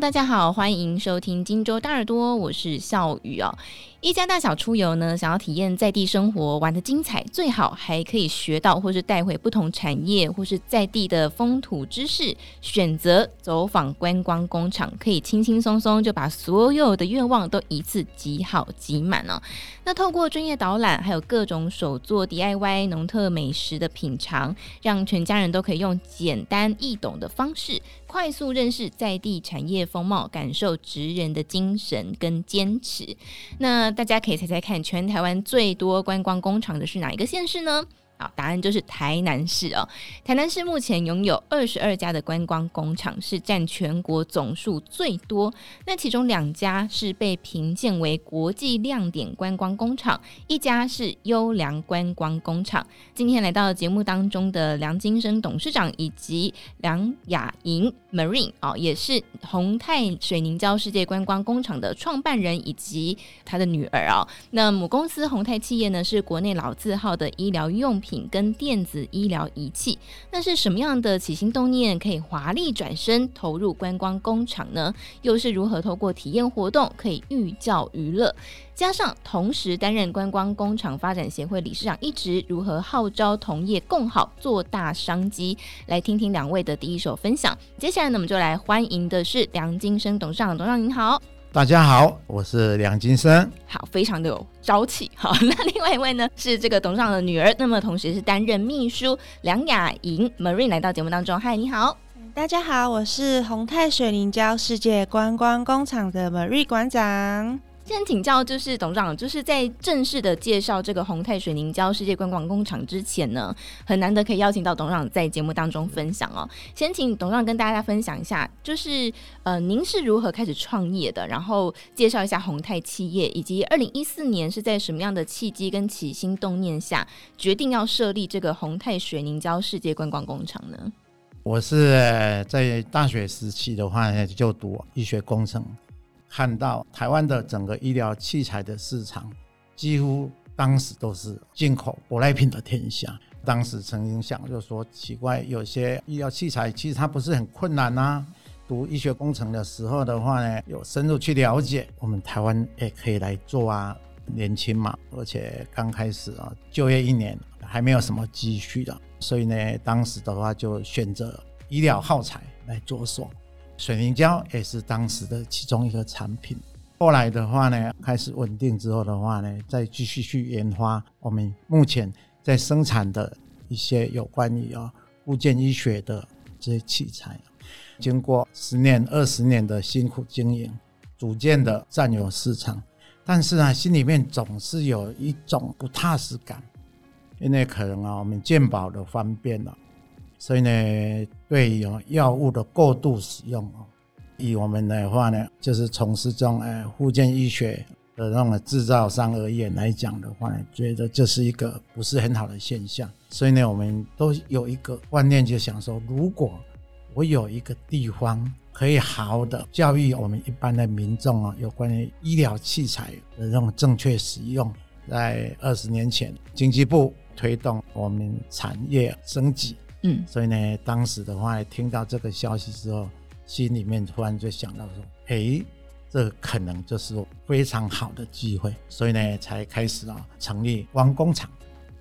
大家好，欢迎收听荆州大耳朵，我是笑雨哦。一家大小出游呢，想要体验在地生活，玩得精彩，最好还可以学到或是带回不同产业或是在地的风土知识。选择走访观光工厂，可以轻轻松松就把所有的愿望都一次集好集满哦。那透过专业导览，还有各种手作 DIY 农特美食的品尝，让全家人都可以用简单易懂的方式，快速认识在地产业风貌，感受职人的精神跟坚持。那大家可以猜猜看，全台湾最多观光工厂的是哪一个县市呢？好，答案就是台南市哦。台南市目前拥有二十二家的观光工厂，是占全国总数最多。那其中两家是被评鉴为国际亮点观光工厂，一家是优良观光工厂。今天来到节目当中的梁金生董事长以及梁雅莹 Marine 哦，也是宏泰水凝胶世界观光工厂的创办人以及他的女儿哦。那母公司宏泰企业呢，是国内老字号的医疗用品。品跟电子医疗仪器，那是什么样的起心动念可以华丽转身投入观光工厂呢？又是如何透过体验活动可以寓教于乐？加上同时担任观光工厂发展协会理事长一职，如何号召同业共好做大商机？来听听两位的第一手分享。接下来呢，我们就来欢迎的是梁金生董事长，董事长您好。大家好，我是梁金生。好，非常的有朝气。好，那另外一位呢是这个董事长的女儿，那么同时是担任秘书梁雅莹 Marine 来到节目当中。嗨，你好。大家好，我是宏泰水凝胶世界观光工厂的 Marine 馆长。先请教，就是董事长，就是在正式的介绍这个宏泰水凝胶世界观光工厂之前呢，很难得可以邀请到董事长在节目当中分享哦。先请董事长跟大家分享一下，就是呃，您是如何开始创业的？然后介绍一下宏泰企业，以及二零一四年是在什么样的契机跟起心动念下决定要设立这个宏泰水凝胶世界观光工厂呢？我是在大学时期的话就读医学工程。看到台湾的整个医疗器材的市场，几乎当时都是进口舶来品的天下。当时曾经想，就说奇怪，有些医疗器材其实它不是很困难啊。读医学工程的时候的话呢，有深入去了解，我们台湾也可以来做啊。年轻嘛，而且刚开始啊，就业一年还没有什么积蓄的，所以呢，当时的话就选择医疗耗材来着手。水凝胶也是当时的其中一个产品。后来的话呢，开始稳定之后的话呢，再继续去研发我们目前在生产的一些有关于啊复健医学的这些器材。经过十年、二十年的辛苦经营，逐渐的占有市场。但是呢，心里面总是有一种不踏实感，因为可能啊，我们健保的方便了。所以呢，对于药物的过度使用哦，以我们的话呢，就是从事这种呃复健医学的那种制造商而言来讲的话呢，觉得这是一个不是很好的现象。所以呢，我们都有一个观念，就想说，如果我有一个地方可以好好的教育我们一般的民众啊，有关于医疗器材的这种正确使用，在二十年前，经济部推动我们产业升级。嗯，所以呢，当时的话，听到这个消息之后，心里面突然就想到说，哎，这可能就是非常好的机会，所以呢，才开始啊，成立汪工厂。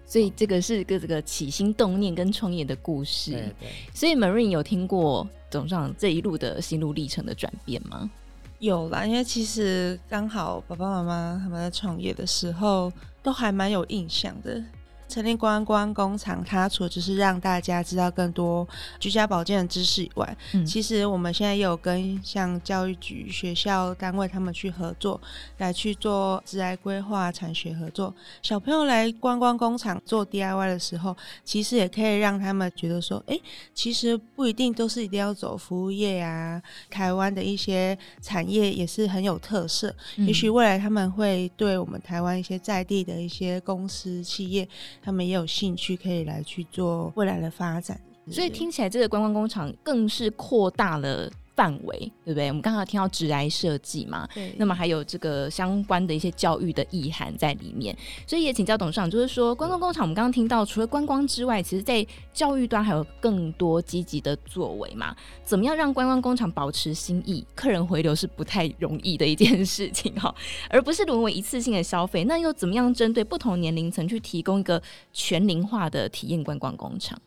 所以这个是个这个起心动念跟创业的故事。对对。所以 Marine 有听过董事长这一路的心路历程的转变吗？有啦，因为其实刚好爸爸妈妈他们在创业的时候，都还蛮有印象的。成立观光工厂，它除了就是让大家知道更多居家保健的知识以外，嗯，其实我们现在也有跟像教育局、学校单位他们去合作，来去做职涯规划、产学合作。小朋友来观光工厂做 DIY 的时候，其实也可以让他们觉得说，哎，其实不一定都是一定要走服务业啊。台湾的一些产业也是很有特色，嗯，也许未来他们会对我们台湾一些在地的一些公司企业。他们也有兴趣可以来去做未来的发展，所以听起来这个观光工厂更是扩大了范围，对不对？我们刚刚听到职来设计嘛，对，那么还有这个相关的一些教育的意涵在里面，所以也请教董事长，就是说观光工厂，我们刚刚听到，除了观光之外，其实在教育端还有更多积极的作为嘛？怎么样让观光工厂保持新意？客人回流是不太容易的一件事情哈，而不是沦为一次性的消费。那又怎么样针对不同年龄层去提供一个全龄化的体验观光工厂？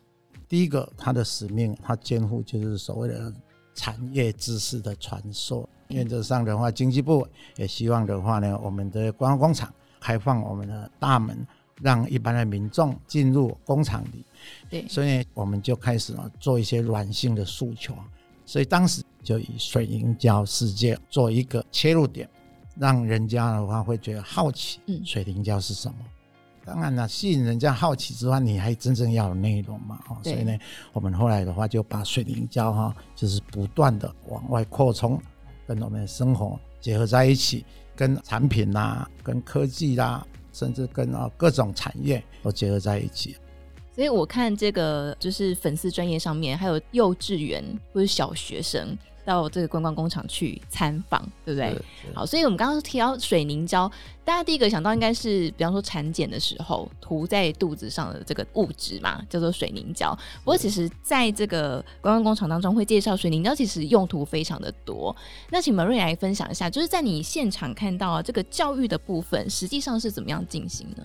第一个，它的使命，它肩负就是所谓的产业知识的传授。原则上的话，经济部也希望的话呢，我们的观光工厂开放我们的大门，让一般的民众进入工厂里。对，所以我们就开始了做一些软性的诉求。所以当时就以水凝胶世界做一个切入点，让人家的话会觉得好奇，水凝胶是什么？当然了，吸引人家好奇之外，你还真正要有内容嘛？哦，所以呢，我们后来的话就把水凝胶哈，就是不断的往外扩充，跟我们的生活结合在一起，跟产品啦、啊，跟科技啦、啊，甚至跟啊各种产业都结合在一起。所以我看这个就是粉丝专业上面还有幼稚园或者小学生。到这个观光工厂去参访，对不对？好，所以我们刚刚提到水凝胶，大家第一个想到应该是，比方说产检的时候涂在肚子上的这个物质嘛，叫做水凝胶。不过，其实在这个观光工厂当中会介绍水凝胶，其实用途非常的多。那请 Marine 来分享一下，就是在你现场看到这个教育的部分，实际上是怎么样进行呢？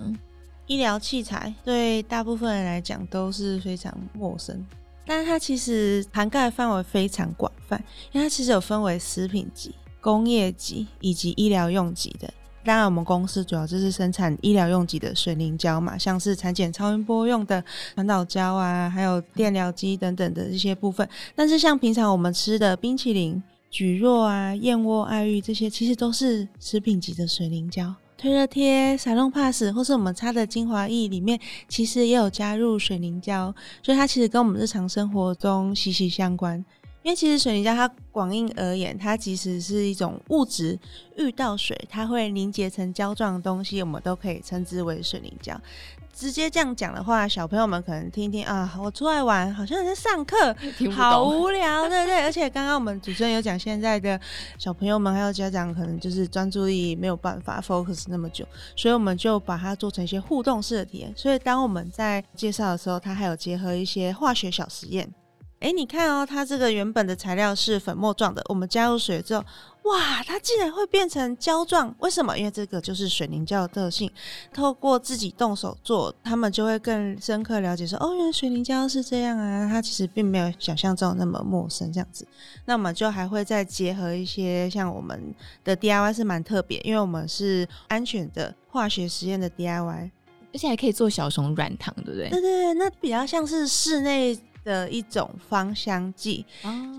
医疗器材对大部分人来讲都是非常陌生。但是它其实涵盖范围非常广泛，因为它其实有分为食品级、工业级以及医疗用级的。当然，我们公司主要就是生产医疗用级的水凝胶嘛，像是产检超音波用的传导胶啊，还有电疗机等等的这些部分。但是像平常我们吃的冰淇淋、蒟蒻啊、燕窝、爱玉这些，其实都是食品级的水凝胶。推热贴、撒隆 pass 或是我们擦的精华液里面，其实也有加入水凝胶，所以它其实跟我们日常生活中息息相关。因为其实水凝胶它广义而言，它其实是一种物质，遇到水它会凝结成胶状的东西，我们都可以称之为水凝胶。直接这样讲的话，小朋友们可能听听啊，我出来玩好像在上课，好无聊，对不对？而且刚刚我们主持人有讲，现在的小朋友们还有家长可能就是专注力没有办法 focus 那么久，所以我们就把它做成一些互动式的体验。所以当我们在介绍的时候，它还有结合一些化学小实验。哎，你看哦，它这个原本的材料是粉末状的，我们加入水之后，哇，它竟然会变成胶状？为什么？因为这个就是水凝胶的特性。透过自己动手做，他们就会更深刻了解说，哦，原来水凝胶是这样啊！它其实并没有想象中那么陌生这样子。那我们就还会再结合一些像我们的 DIY 是蛮特别，因为我们是安全的化学实验的 DIY，而且还可以做小熊软糖，对不对？对对对，那比较像是室内。的一种芳香剂，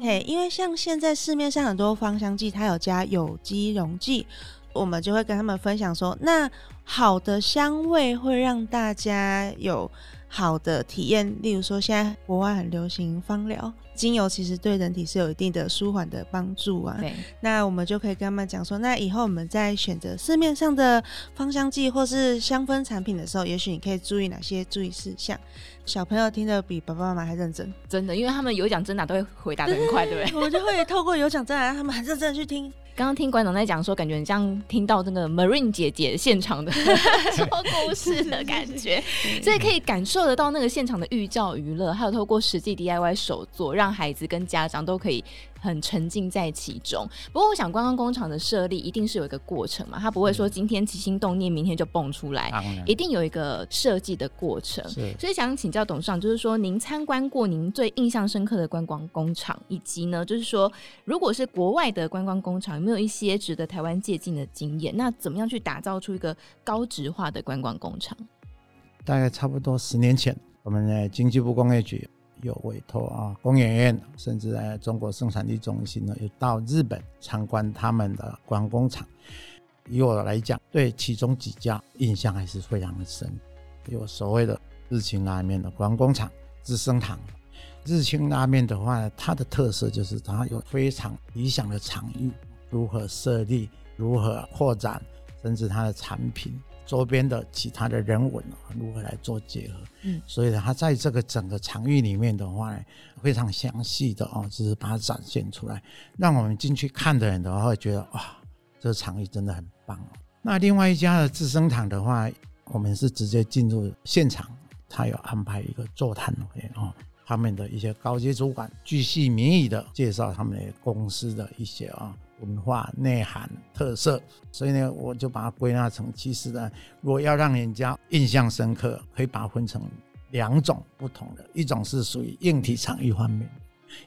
嘿，oh. 因为像现在市面上很多芳香剂，它有加有机溶剂，我们就会跟他们分享说，那好的香味会让大家有好的体验。例如说，现在国外很流行芳疗，精油其实对人体是有一定的舒缓的帮助啊。对，那我们就可以跟他们讲说，那以后我们在选择市面上的芳香剂或是香氛产品的时候，也许你可以注意哪些注意事项。小朋友听得比爸爸妈妈还认真，真的，因为他们有奖征答都会回答的很快，对不对？我就会透过有奖征答，他们很认真去听。刚刚听馆长在讲说，感觉很像听到那个 Marine 姐姐现场的 说故事的感觉，所以可以感受得到那个现场的寓教于乐，还有透过实际 DIY 手作，让孩子跟家长都可以。很沉浸在其中。不过，我想观光工厂的设立一定是有一个过程嘛，它不会说今天起心动念，明天就蹦出来，嗯、一定有一个设计的过程。所以想请教董事长，就是说您参观过您最印象深刻的观光工厂，以及呢，就是说如果是国外的观光工厂，有没有一些值得台湾借鉴的经验？那怎么样去打造出一个高质化的观光工厂？大概差不多十年前，我们的经济部工业局。有委托啊，工研院甚至在中国生产力中心呢，有到日本参观他们的观光工厂。以我来讲，对其中几家印象还是非常的深。有所谓的日清拉面的观光工厂资生堂，日清拉面的话呢，它的特色就是它有非常理想的场域，如何设立，如何扩展，甚至它的产品周边的其他的人文如何来做结合。嗯，所以它在这个整个场域里面的话呢，非常详细的哦，就是把它展现出来，让我们进去看的人的话会觉得哇，这个场域真的很棒哦。那另外一家的资生堂的话，我们是直接进入现场，他有安排一个座谈会哦。他们的一些高阶主管巨细民意的介绍他们的公司的一些啊文化内涵特色，所以呢，我就把它归纳成，其实呢，如果要让人家印象深刻，可以把它分成两种不同的，一种是属于硬体场域方面，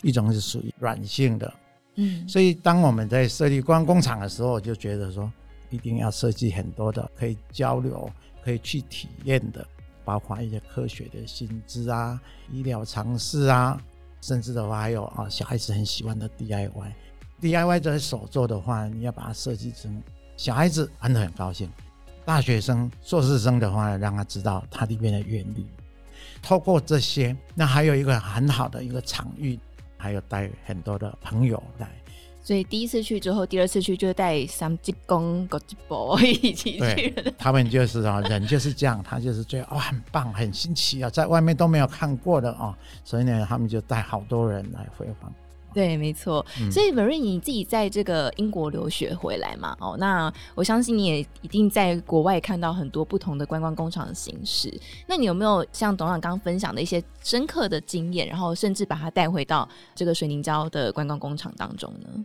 一种是属于软性的。嗯，所以当我们在设立观光工厂的时候，我就觉得说，一定要设计很多的可以交流、可以去体验的。包括一些科学的薪资啊、医疗常识啊，甚至的话还有啊，小孩子很喜欢的 DIY。DIY 这手做的话，你要把它设计成小孩子玩的很高兴，大学生、硕士生的话，让他知道它里面的原理。透过这些，那还有一个很好的一个场域，还有带很多的朋友来。所以第一次去之后，第二次去就带三只公、狗只婆一起去。他们就是啊，人就是这样，他就是觉得哦，很棒，很新奇啊，在外面都没有看过的啊，所以呢，他们就带好多人来回访。对，没错。嗯、所以 Marine 你自己在这个英国留学回来嘛？哦，那我相信你也一定在国外看到很多不同的观光工厂的形式。那你有没有像董事长刚刚分享的一些深刻的经验，然后甚至把它带回到这个水凝胶的观光工厂当中呢？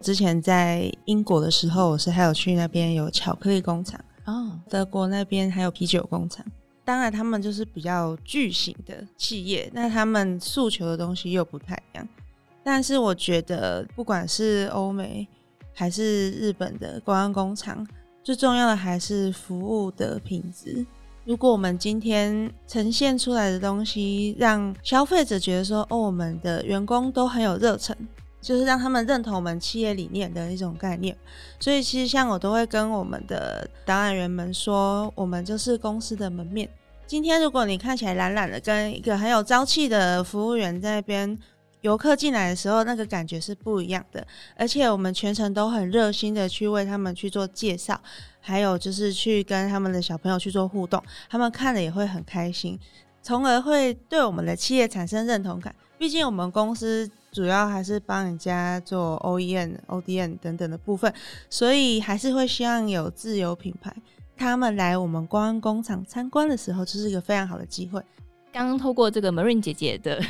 之前在英国的时候，我是还有去那边有巧克力工厂哦，德国那边还有啤酒工厂。当然，他们就是比较巨型的企业，那他们诉求的东西又不太一样。但是我觉得，不管是欧美还是日本的观光工厂，最重要的还是服务的品质。如果我们今天呈现出来的东西，让消费者觉得说，哦，我们的员工都很有热忱。就是让他们认同我们企业理念的一种概念，所以其实像我都会跟我们的导览员们说，我们就是公司的门面。今天如果你看起来懒懒的，跟一个很有朝气的服务员在那边，游客进来的时候，那个感觉是不一样的。而且我们全程都很热心的去为他们去做介绍，还有就是去跟他们的小朋友去做互动，他们看了也会很开心，从而会对我们的企业产生认同感。毕竟我们公司。主要还是帮人家做 OEM、ODM 等等的部分，所以还是会希望有自有品牌。他们来我们光工厂参观的时候，就是一个非常好的机会。刚刚透过这个 Marine 姐姐的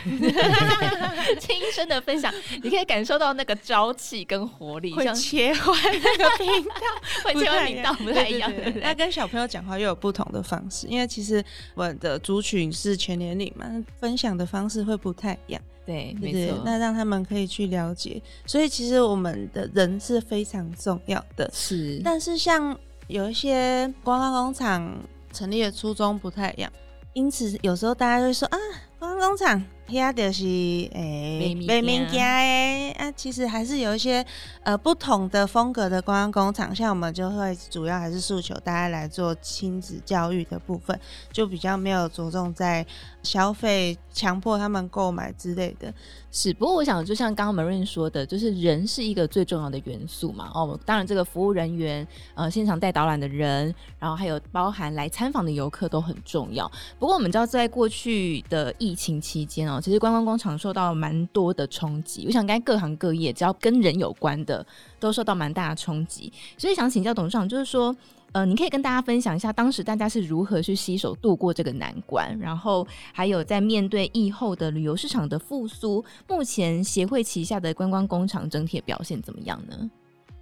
亲身的分享，你可以感受到那个朝气跟活力，会切换那个频道，会切换频道不太一样。那跟小朋友讲话又有不同的方式，因为其实我们的族群是全年龄嘛，分享的方式会不太一样。对，没错。那让他们可以去了解，所以其实我们的人是非常重要的。是，但是像有一些观光工厂成立的初衷不太一样，因此有时候大家会说啊，观光工厂。遐就是诶，卖物件诶啊，其实还是有一些呃不同的风格的观光工厂，像我们就会主要还是诉求大家来做亲子教育的部分，就比较没有着重在消费、强迫他们购买之类的。是，不过我想就像刚刚 Marine 说的，就是人是一个最重要的元素嘛。哦，当然这个服务人员、呃，现场带导览的人，然后还有包含来参访的游客都很重要。不过我们知道，在过去的疫情期间哦。其实观光工厂受到蛮多的冲击，我想应该各行各业只要跟人有关的都受到蛮大的冲击，所以想请教董事长，就是说，呃，你可以跟大家分享一下当时大家是如何去携手度过这个难关，然后还有在面对疫后的旅游市场的复苏，目前协会旗下的观光工厂整体表现怎么样呢？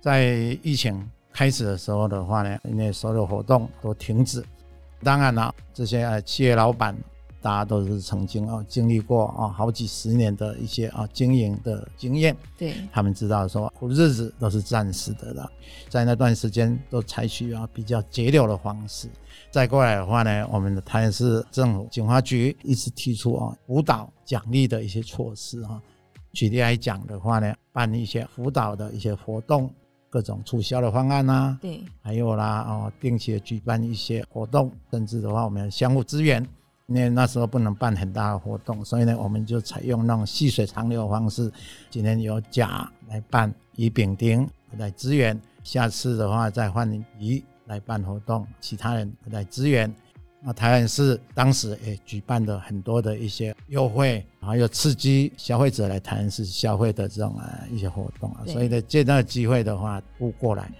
在疫情开始的时候的话呢，因为所有活动都停止，当然了，这些企业老板。大家都是曾经啊经历过啊好几十年的一些啊经营的经验，对，他们知道说苦日子都是暂时的了，在那段时间都采取啊比较节流的方式。再过来的话呢，我们的台南市政府警察局一直提出啊辅导奖励的一些措施啊，举例来讲的话呢，办一些辅导的一些活动，各种促销的方案呐，对，还有啦哦定期的举办一些活动，甚至的话我们相互支援。因为那时候不能办很大的活动，所以呢，我们就采用那种细水长流的方式。今天由甲来办乙、丙、丁来支援，下次的话再换乙来办活动，其他人来支援。那台湾市当时也举办了很多的一些优惠，还有刺激消费者来台湾市消费的这种啊一些活动啊，所以呢，借那个机会的话，不过来。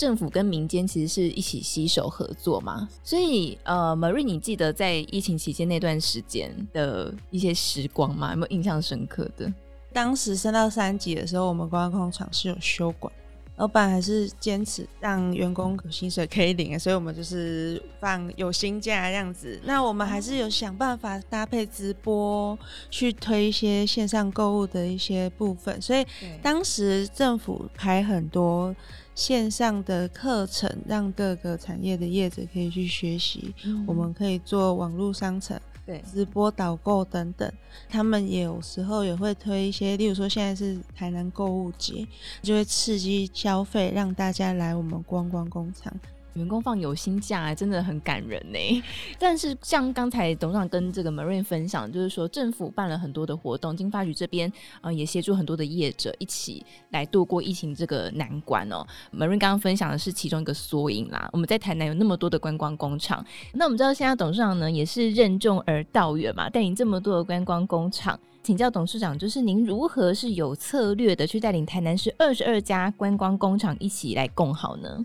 政府跟民间其实是一起携手合作嘛，所以呃，Marine，你记得在疫情期间那段时间的一些时光吗？有没有印象深刻的？当时升到三级的时候，我们观光工厂是有休馆。老板还是坚持让员工有薪水可以领，所以我们就是放有薪假这样子。那我们还是有想办法搭配直播去推一些线上购物的一些部分。所以当时政府开很多线上的课程，让各个产业的业者可以去学习。我们可以做网络商城。对，直播导购等等，他们也有时候也会推一些，例如说现在是台南购物节，就会刺激消费，让大家来我们观光工厂。员工放有薪假啊，真的很感人呢。但是像刚才董事长跟这个 Marine 分享，就是说政府办了很多的活动，经发局这边呃也协助很多的业者一起来度过疫情这个难关哦。Marine 刚刚分享的是其中一个缩影啦。我们在台南有那么多的观光工厂，那我们知道现在董事长呢也是任重而道远嘛，带领这么多的观光工厂，请教董事长，就是您如何是有策略的去带领台南市二十二家观光工厂一起来共好呢？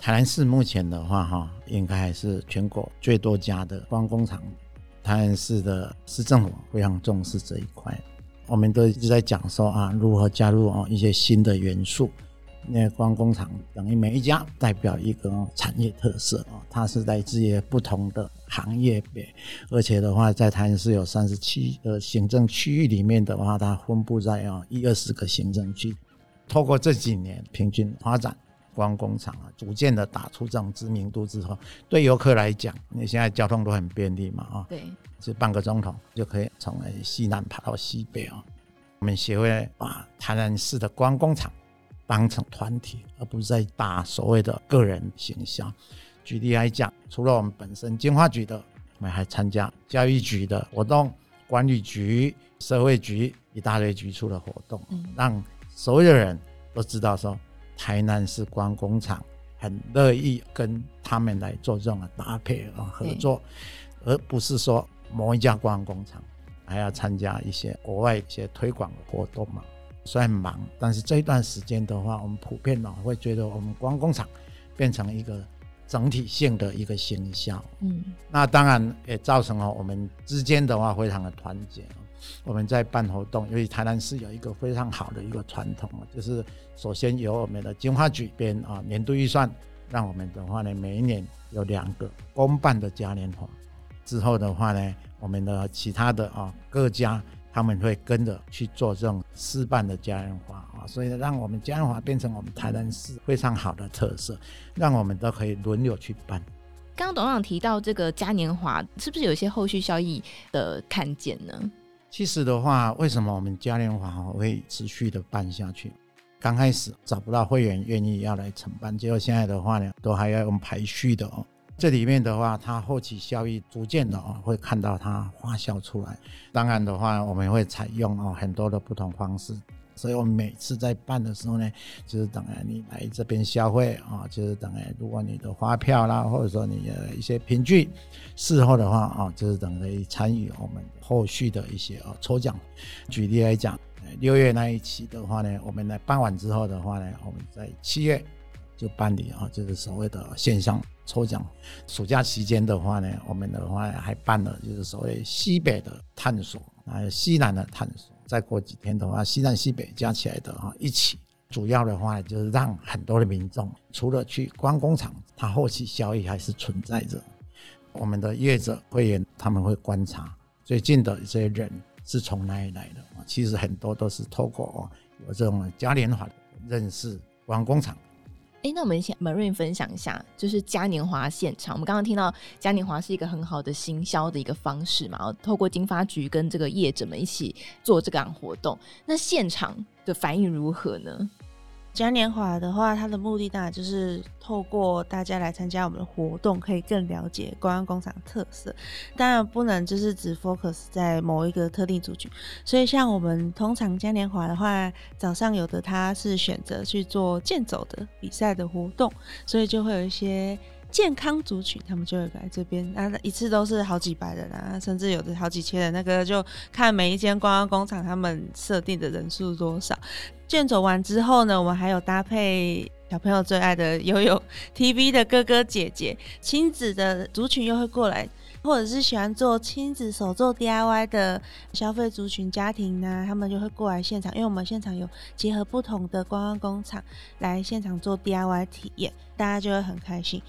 台南市目前的话，哈，应该还是全国最多家的观光工厂。台南市的市政府非常重视这一块，我们都一直在讲说啊，如何加入啊一些新的元素。那观光工厂等于每一家代表一个产业特色啊，它是来自于不同的行业别，而且的话，在台南市有三十七个行政区域里面的话，它分布在啊一二十个行政区。透过这几年平均发展。观光工厂啊，逐渐的打出这种知名度之后，对游客来讲，你现在交通都很便利嘛，啊，对，就半个钟头就可以从西南爬到西北啊。我们协会把台南市的观光工厂当成团体，而不是在打所谓的个人形象。举例来讲，除了我们本身经化局的，我们还参加教育局的活动、管理局、社会局一大堆局处的活动，嗯、让所有的人都知道说。台南市观光工厂很乐意跟他们来做这种的搭配啊合作，而不是说某一家观光工厂还要参加一些国外一些推广的活动嘛。虽然忙，但是这一段时间的话，我们普遍呢会觉得我们观光工厂变成一个整体性的一个形象。嗯，那当然也造成了我们之间的话非常的团结。我们在办活动，因为台南市有一个非常好的一个传统啊，就是首先由我们的经发局编啊年度预算，让我们的话呢每一年有两个公办的嘉年华，之后的话呢，我们的其他的啊各家他们会跟着去做这种私办的嘉年华啊，所以呢让我们嘉年华变成我们台南市非常好的特色，让我们都可以轮流去办。刚刚董事长提到这个嘉年华，是不是有一些后续效益的看见呢？其实的话，为什么我们嘉年华会持续的办下去？刚开始找不到会员愿意要来承办，结果现在的话呢，都还要用排序的哦。这里面的话，它后期效益逐渐的哦，会看到它花销出来。当然的话，我们会采用哦很多的不同方式。所以我们每次在办的时候呢，就是等于你来这边消费啊，就是等于如果你的发票啦，或者说你的一些凭据，事后的话啊，就是等于参与我们后续的一些啊抽奖。举例来讲，六月那一期的话呢，我们来办完之后的话呢，我们在七月就办理啊，就是所谓的线上抽奖。暑假期间的话呢，我们的话还办了就是所谓西北的探索，还有西南的探索。再过几天的话，西南西北加起来的话，一起主要的话就是让很多的民众除了去观光工厂，它后期效益还是存在着。我们的业者会员他们会观察最近的一些人是从哪里来的，其实很多都是透过有这种嘉年华认识观光工厂。哎、那我们先 Marine 分享一下，就是嘉年华现场。我们刚刚听到嘉年华是一个很好的行销的一个方式嘛，然后透过金发局跟这个业者们一起做这个活动。那现场的反应如何呢？嘉年华的话，它的目的当然就是透过大家来参加我们的活动，可以更了解观光工厂特色。当然不能就是只 focus 在某一个特定族群。所以像我们通常嘉年华的话，早上有的他是选择去做健走的比赛的活动，所以就会有一些。健康族群，他们就会来这边，那一次都是好几百人啊，甚至有的好几千人。那个就看每一间观光工厂他们设定的人数多少。卷走完之后呢，我们还有搭配小朋友最爱的游泳 TV 的哥哥姐姐，亲子的族群又会过来，或者是喜欢做亲子手作 DIY 的消费族群家庭呢，他们就会过来现场，因为我们现场有结合不同的观光工厂来现场做 DIY 体验，大家就会很开心。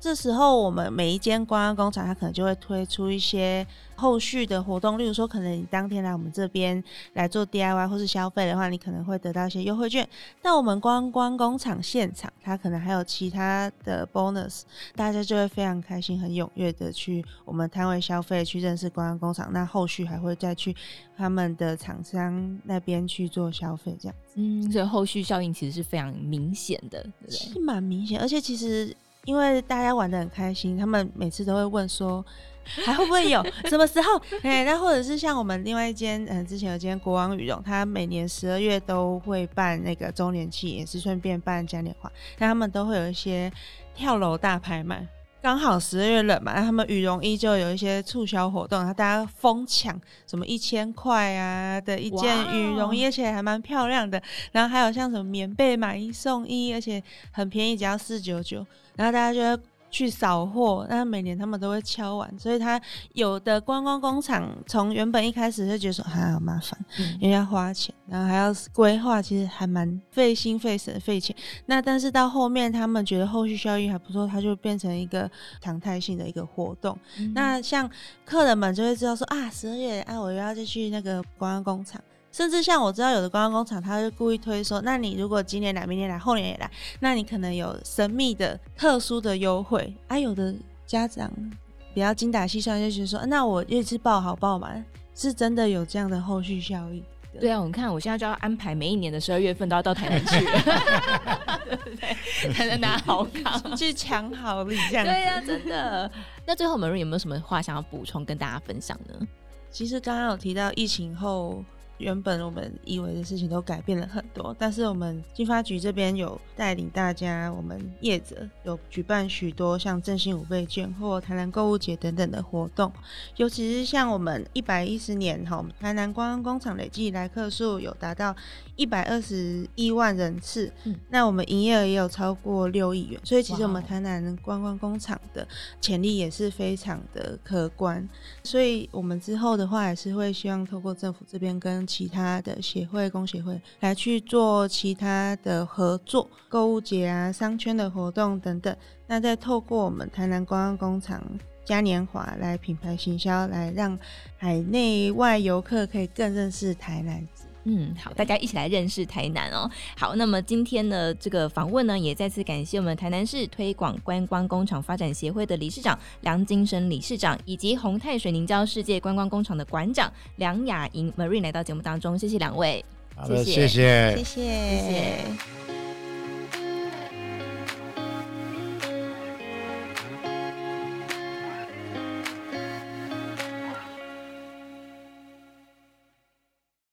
这时候，我们每一间观光工厂，它可能就会推出一些后续的活动，例如说，可能你当天来我们这边来做 DIY 或是消费的话，你可能会得到一些优惠券。那我们观光工厂现场，它可能还有其他的 bonus，大家就会非常开心、很踊跃的去我们摊位消费，去认识观光工厂。那后续还会再去他们的厂商那边去做消费，这样。嗯，所以后续效应其实是非常明显的，对不对？是蛮明显，而且其实。因为大家玩的很开心，他们每次都会问说，还会不会有 什么时候？哎，那或者是像我们另外一间，嗯，之前有间国王羽绒，他每年十二月都会办那个周年庆，也是顺便办嘉年华，那他们都会有一些跳楼大拍卖。刚好十二月冷嘛，他们羽绒衣就有一些促销活动，然后大家疯抢，什么一千块啊的一件羽绒衣，而且还蛮漂亮的。然后还有像什么棉被买一送一，而且很便宜，只要四九九。然后大家就会去扫货，那每年他们都会敲完，所以他有的观光工厂从原本一开始就觉得说还好麻烦，嗯、因为要花钱，然后还要规划，其实还蛮费心费神费钱。那但是到后面他们觉得后续效益还不错，它就变成一个常态性的一个活动。嗯、那像客人们就会知道说啊，十二月啊，我又要再去那个观光工厂。甚至像我知道有的观光工厂，他就故意推说，那你如果今年来、明年来、后年也来，那你可能有神秘的、特殊的优惠。啊，有的家长比较精打细算，就觉得说，那我一次报好报满，是真的有这样的后续效益。对啊，我们看我现在就要安排每一年的十二月份都要到台南去，对不对？才能拿好卡去抢好礼，这样对呀、啊，真的。那最后我们有没有什么话想要补充跟大家分享呢？其实刚刚有提到疫情后。原本我们以为的事情都改变了很多，但是我们经发局这边有带领大家，我们业者有举办许多像振兴五倍券或台南购物节等等的活动，尤其是像我们一百一十年哈，台南观光工厂累计来客数有达到一百二十一万人次，嗯，那我们营业额也有超过六亿元，所以其实我们台南观光工厂的潜力也是非常的可观，所以我们之后的话也是会希望透过政府这边跟其他的协会、工协会来去做其他的合作，购物节啊、商圈的活动等等。那再透过我们台南观光工厂嘉年华来品牌行销，来让海内外游客可以更认识台南。嗯，好，大家一起来认识台南哦。好，那么今天的这个访问呢，也再次感谢我们台南市推广观光工厂发展协会的理事长梁金生理事长，以及宏泰水凝胶世界观光工厂的馆长梁雅莹 Marine 来到节目当中，谢谢两位，好的，谢谢，谢谢，谢谢。谢谢